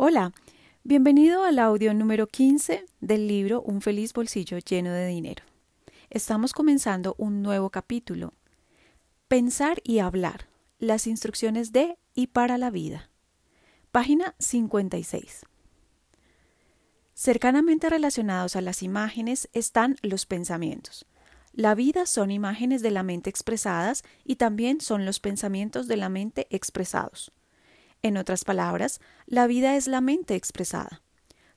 Hola, bienvenido al audio número 15 del libro Un feliz bolsillo lleno de dinero. Estamos comenzando un nuevo capítulo. Pensar y hablar. Las instrucciones de y para la vida. Página 56. Cercanamente relacionados a las imágenes están los pensamientos. La vida son imágenes de la mente expresadas y también son los pensamientos de la mente expresados. En otras palabras, la vida es la mente expresada.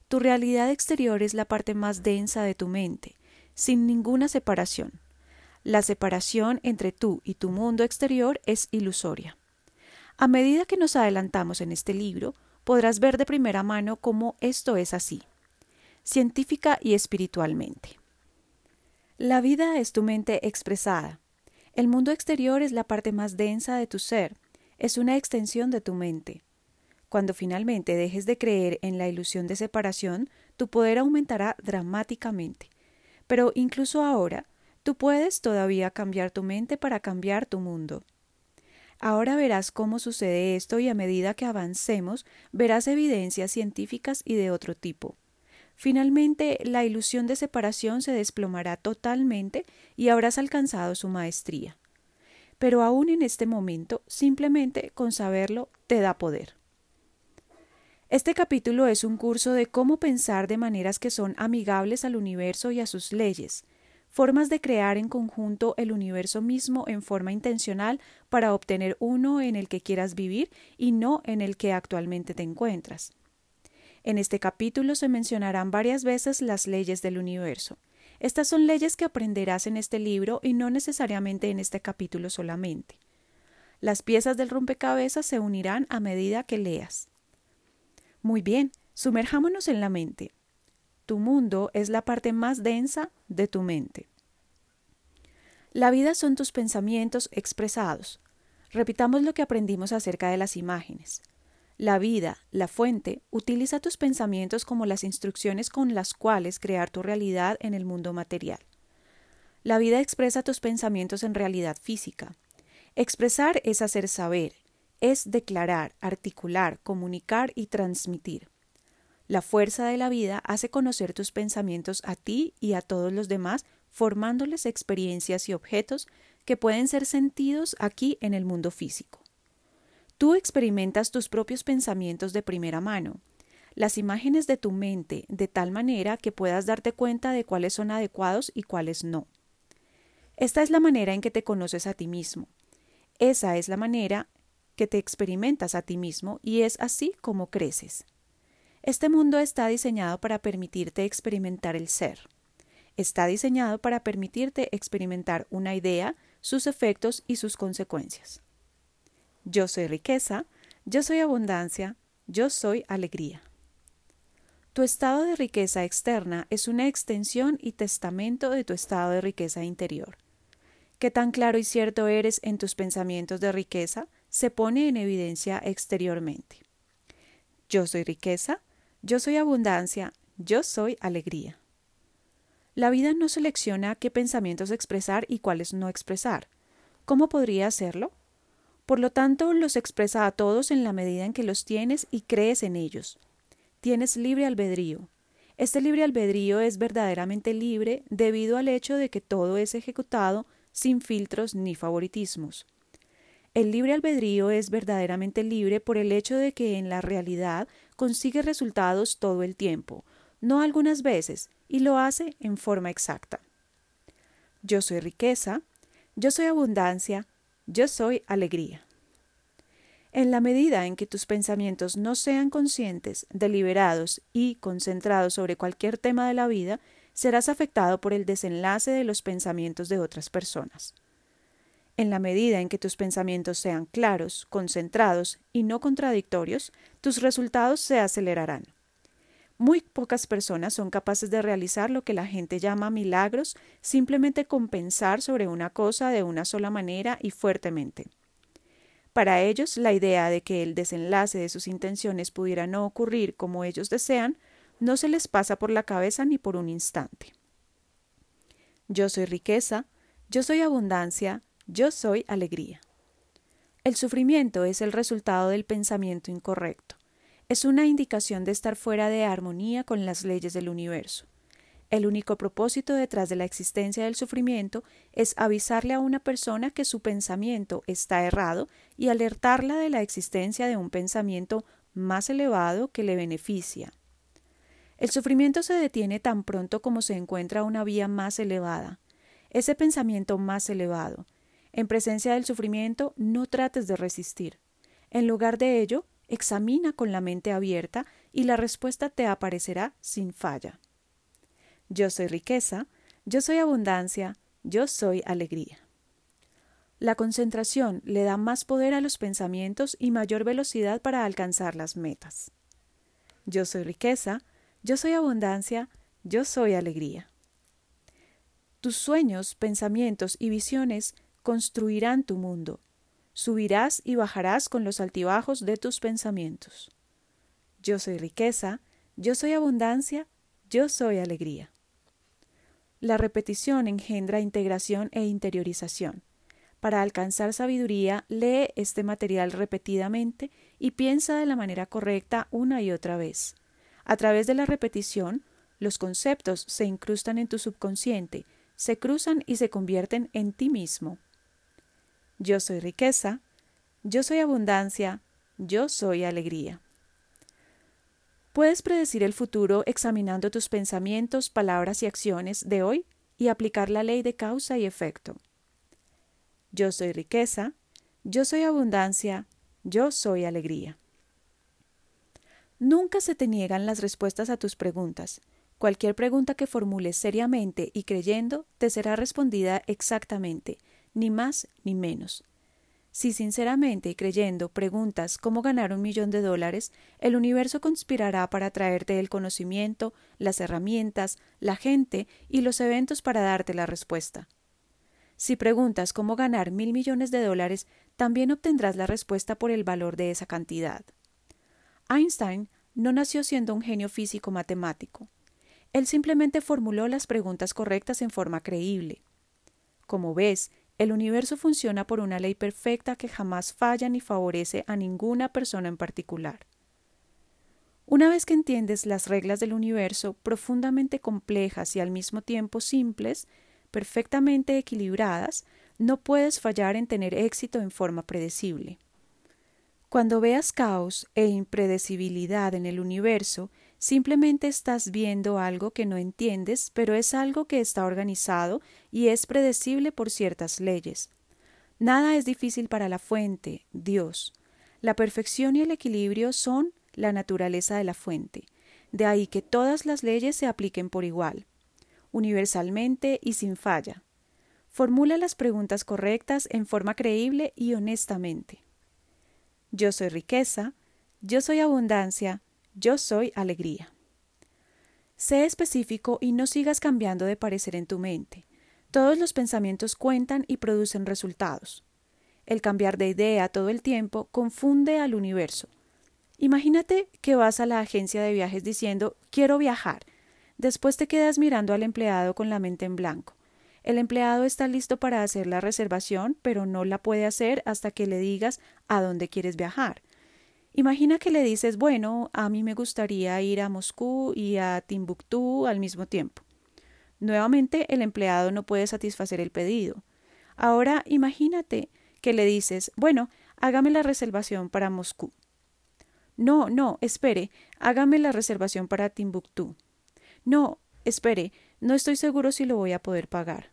Tu realidad exterior es la parte más densa de tu mente, sin ninguna separación. La separación entre tú y tu mundo exterior es ilusoria. A medida que nos adelantamos en este libro, podrás ver de primera mano cómo esto es así, científica y espiritualmente. La vida es tu mente expresada. El mundo exterior es la parte más densa de tu ser, es una extensión de tu mente. Cuando finalmente dejes de creer en la ilusión de separación, tu poder aumentará dramáticamente. Pero incluso ahora, tú puedes todavía cambiar tu mente para cambiar tu mundo. Ahora verás cómo sucede esto y a medida que avancemos verás evidencias científicas y de otro tipo. Finalmente, la ilusión de separación se desplomará totalmente y habrás alcanzado su maestría pero aún en este momento, simplemente con saberlo te da poder. Este capítulo es un curso de cómo pensar de maneras que son amigables al universo y a sus leyes, formas de crear en conjunto el universo mismo en forma intencional para obtener uno en el que quieras vivir y no en el que actualmente te encuentras. En este capítulo se mencionarán varias veces las leyes del universo, estas son leyes que aprenderás en este libro y no necesariamente en este capítulo solamente. Las piezas del rompecabezas se unirán a medida que leas. Muy bien, sumerjámonos en la mente. Tu mundo es la parte más densa de tu mente. La vida son tus pensamientos expresados. Repitamos lo que aprendimos acerca de las imágenes. La vida, la fuente, utiliza tus pensamientos como las instrucciones con las cuales crear tu realidad en el mundo material. La vida expresa tus pensamientos en realidad física. Expresar es hacer saber, es declarar, articular, comunicar y transmitir. La fuerza de la vida hace conocer tus pensamientos a ti y a todos los demás, formándoles experiencias y objetos que pueden ser sentidos aquí en el mundo físico. Tú experimentas tus propios pensamientos de primera mano, las imágenes de tu mente, de tal manera que puedas darte cuenta de cuáles son adecuados y cuáles no. Esta es la manera en que te conoces a ti mismo. Esa es la manera que te experimentas a ti mismo y es así como creces. Este mundo está diseñado para permitirte experimentar el ser. Está diseñado para permitirte experimentar una idea, sus efectos y sus consecuencias. Yo soy riqueza, yo soy abundancia, yo soy alegría. Tu estado de riqueza externa es una extensión y testamento de tu estado de riqueza interior. Qué tan claro y cierto eres en tus pensamientos de riqueza se pone en evidencia exteriormente. Yo soy riqueza, yo soy abundancia, yo soy alegría. La vida no selecciona qué pensamientos expresar y cuáles no expresar. ¿Cómo podría hacerlo? Por lo tanto, los expresa a todos en la medida en que los tienes y crees en ellos. Tienes libre albedrío. Este libre albedrío es verdaderamente libre debido al hecho de que todo es ejecutado sin filtros ni favoritismos. El libre albedrío es verdaderamente libre por el hecho de que en la realidad consigue resultados todo el tiempo, no algunas veces, y lo hace en forma exacta. Yo soy riqueza, yo soy abundancia, yo soy alegría. En la medida en que tus pensamientos no sean conscientes, deliberados y concentrados sobre cualquier tema de la vida, serás afectado por el desenlace de los pensamientos de otras personas. En la medida en que tus pensamientos sean claros, concentrados y no contradictorios, tus resultados se acelerarán. Muy pocas personas son capaces de realizar lo que la gente llama milagros simplemente con pensar sobre una cosa de una sola manera y fuertemente. Para ellos, la idea de que el desenlace de sus intenciones pudiera no ocurrir como ellos desean, no se les pasa por la cabeza ni por un instante. Yo soy riqueza, yo soy abundancia, yo soy alegría. El sufrimiento es el resultado del pensamiento incorrecto. Es una indicación de estar fuera de armonía con las leyes del universo. El único propósito detrás de la existencia del sufrimiento es avisarle a una persona que su pensamiento está errado y alertarla de la existencia de un pensamiento más elevado que le beneficia. El sufrimiento se detiene tan pronto como se encuentra una vía más elevada, ese pensamiento más elevado. En presencia del sufrimiento no trates de resistir. En lugar de ello, examina con la mente abierta y la respuesta te aparecerá sin falla. Yo soy riqueza, yo soy abundancia, yo soy alegría. La concentración le da más poder a los pensamientos y mayor velocidad para alcanzar las metas. Yo soy riqueza, yo soy abundancia, yo soy alegría. Tus sueños, pensamientos y visiones construirán tu mundo. Subirás y bajarás con los altibajos de tus pensamientos. Yo soy riqueza, yo soy abundancia, yo soy alegría. La repetición engendra integración e interiorización. Para alcanzar sabiduría, lee este material repetidamente y piensa de la manera correcta una y otra vez. A través de la repetición, los conceptos se incrustan en tu subconsciente, se cruzan y se convierten en ti mismo. Yo soy riqueza, yo soy abundancia, yo soy alegría. Puedes predecir el futuro examinando tus pensamientos, palabras y acciones de hoy y aplicar la ley de causa y efecto. Yo soy riqueza, yo soy abundancia, yo soy alegría. Nunca se te niegan las respuestas a tus preguntas. Cualquier pregunta que formules seriamente y creyendo te será respondida exactamente, ni más ni menos. Si sinceramente y creyendo preguntas cómo ganar un millón de dólares, el universo conspirará para traerte el conocimiento, las herramientas, la gente y los eventos para darte la respuesta. Si preguntas cómo ganar mil millones de dólares, también obtendrás la respuesta por el valor de esa cantidad. Einstein no nació siendo un genio físico matemático. Él simplemente formuló las preguntas correctas en forma creíble. Como ves, el universo funciona por una ley perfecta que jamás falla ni favorece a ninguna persona en particular. Una vez que entiendes las reglas del universo, profundamente complejas y al mismo tiempo simples, perfectamente equilibradas, no puedes fallar en tener éxito en forma predecible. Cuando veas caos e impredecibilidad en el universo, Simplemente estás viendo algo que no entiendes, pero es algo que está organizado y es predecible por ciertas leyes. Nada es difícil para la fuente, Dios. La perfección y el equilibrio son la naturaleza de la fuente. De ahí que todas las leyes se apliquen por igual, universalmente y sin falla. Formula las preguntas correctas en forma creíble y honestamente. Yo soy riqueza, yo soy abundancia, yo soy alegría. Sé específico y no sigas cambiando de parecer en tu mente. Todos los pensamientos cuentan y producen resultados. El cambiar de idea todo el tiempo confunde al universo. Imagínate que vas a la agencia de viajes diciendo quiero viajar. Después te quedas mirando al empleado con la mente en blanco. El empleado está listo para hacer la reservación, pero no la puede hacer hasta que le digas a dónde quieres viajar. Imagina que le dices, bueno, a mí me gustaría ir a Moscú y a Timbuktu al mismo tiempo. Nuevamente el empleado no puede satisfacer el pedido. Ahora imagínate que le dices, bueno, hágame la reservación para Moscú. No, no, espere, hágame la reservación para Timbuktu. No, espere, no estoy seguro si lo voy a poder pagar.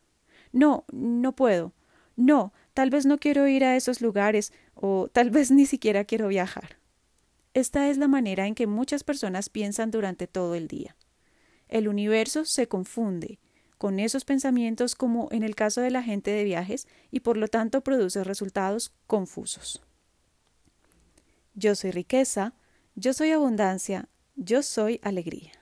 No, no puedo. No, tal vez no quiero ir a esos lugares o tal vez ni siquiera quiero viajar. Esta es la manera en que muchas personas piensan durante todo el día. El universo se confunde con esos pensamientos como en el caso de la gente de viajes y por lo tanto produce resultados confusos. Yo soy riqueza, yo soy abundancia, yo soy alegría.